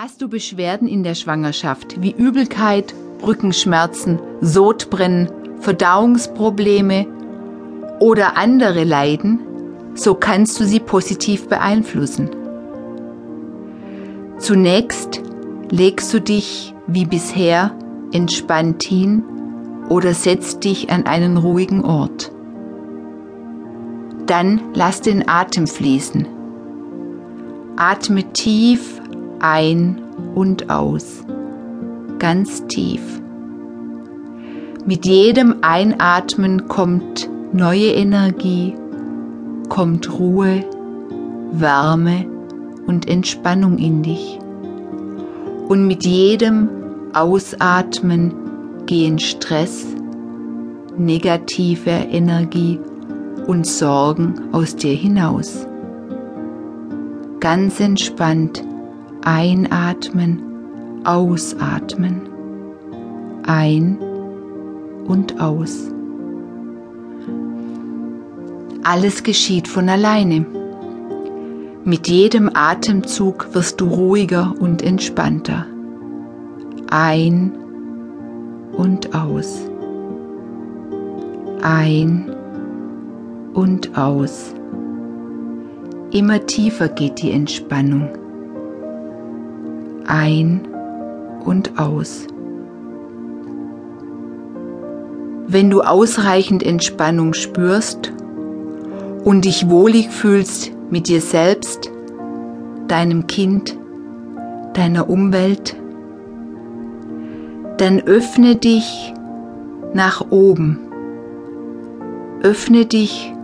Hast du Beschwerden in der Schwangerschaft wie Übelkeit, Rückenschmerzen, Sodbrennen, Verdauungsprobleme oder andere Leiden, so kannst du sie positiv beeinflussen. Zunächst legst du dich wie bisher entspannt hin oder setzt dich an einen ruhigen Ort. Dann lass den Atem fließen. Atme tief ein und aus, ganz tief. Mit jedem Einatmen kommt neue Energie, kommt Ruhe, Wärme und Entspannung in dich. Und mit jedem Ausatmen gehen Stress, negative Energie und Sorgen aus dir hinaus. Ganz entspannt einatmen, ausatmen, ein und aus. Alles geschieht von alleine. Mit jedem Atemzug wirst du ruhiger und entspannter. Ein und aus. Ein und aus. Immer tiefer geht die Entspannung. Ein und aus. Wenn du ausreichend Entspannung spürst und dich wohlig fühlst mit dir selbst, deinem Kind, deiner Umwelt, dann öffne dich nach oben. Öffne dich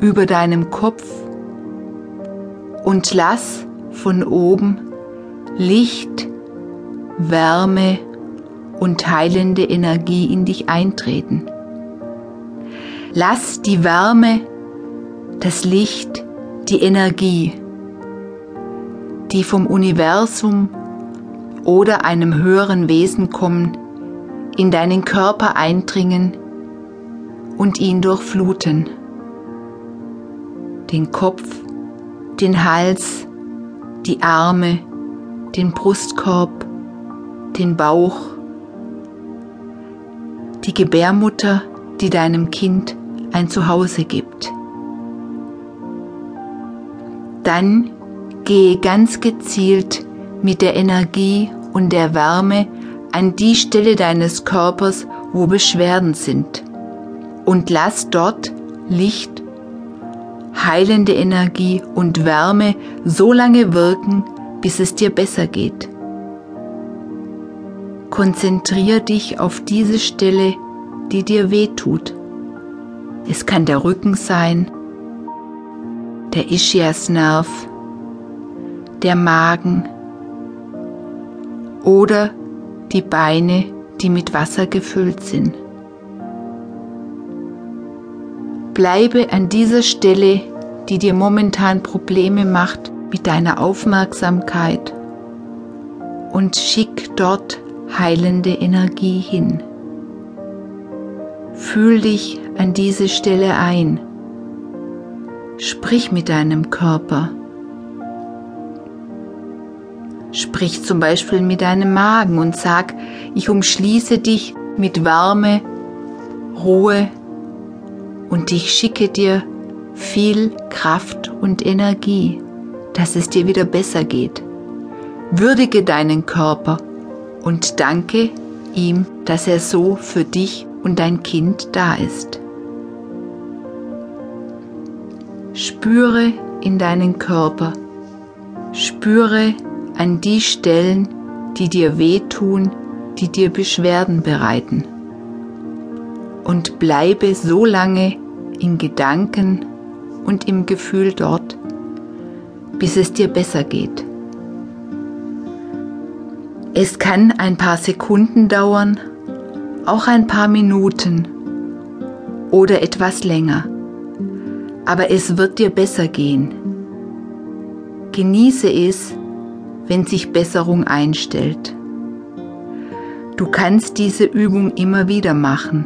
über deinem Kopf und lass von oben Licht, Wärme und heilende Energie in dich eintreten. Lass die Wärme, das Licht, die Energie, die vom Universum oder einem höheren Wesen kommen, in deinen Körper eindringen und ihn durchfluten. Den Kopf, den Hals, die Arme, den Brustkorb, den Bauch, die Gebärmutter, die deinem Kind ein Zuhause gibt. Dann gehe ganz gezielt mit der Energie und der Wärme an die Stelle deines Körpers, wo Beschwerden sind. Und lass dort Licht, heilende Energie und Wärme so lange wirken, bis es dir besser geht. Konzentrier dich auf diese Stelle, die dir weh tut. Es kann der Rücken sein, der Ischiasnerv, der Magen oder die Beine, die mit Wasser gefüllt sind. Bleibe an dieser Stelle, die dir momentan Probleme macht, mit deiner Aufmerksamkeit und schick dort heilende Energie hin. Fühl dich an diese Stelle ein. Sprich mit deinem Körper. Sprich zum Beispiel mit deinem Magen und sag, ich umschließe dich mit Wärme, Ruhe und ich schicke dir viel Kraft und Energie dass es dir wieder besser geht. Würdige deinen Körper und danke ihm, dass er so für dich und dein Kind da ist. Spüre in deinen Körper, spüre an die Stellen, die dir wehtun, die dir Beschwerden bereiten. Und bleibe so lange in Gedanken und im Gefühl dort, bis es dir besser geht. Es kann ein paar Sekunden dauern, auch ein paar Minuten oder etwas länger, aber es wird dir besser gehen. Genieße es, wenn sich Besserung einstellt. Du kannst diese Übung immer wieder machen,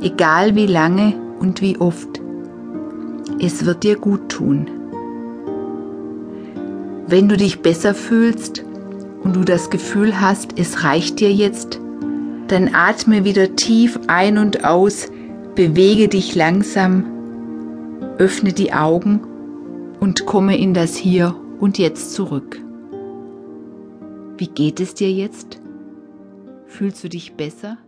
egal wie lange und wie oft. Es wird dir gut tun. Wenn du dich besser fühlst und du das Gefühl hast, es reicht dir jetzt, dann atme wieder tief ein und aus, bewege dich langsam, öffne die Augen und komme in das Hier und Jetzt zurück. Wie geht es dir jetzt? Fühlst du dich besser?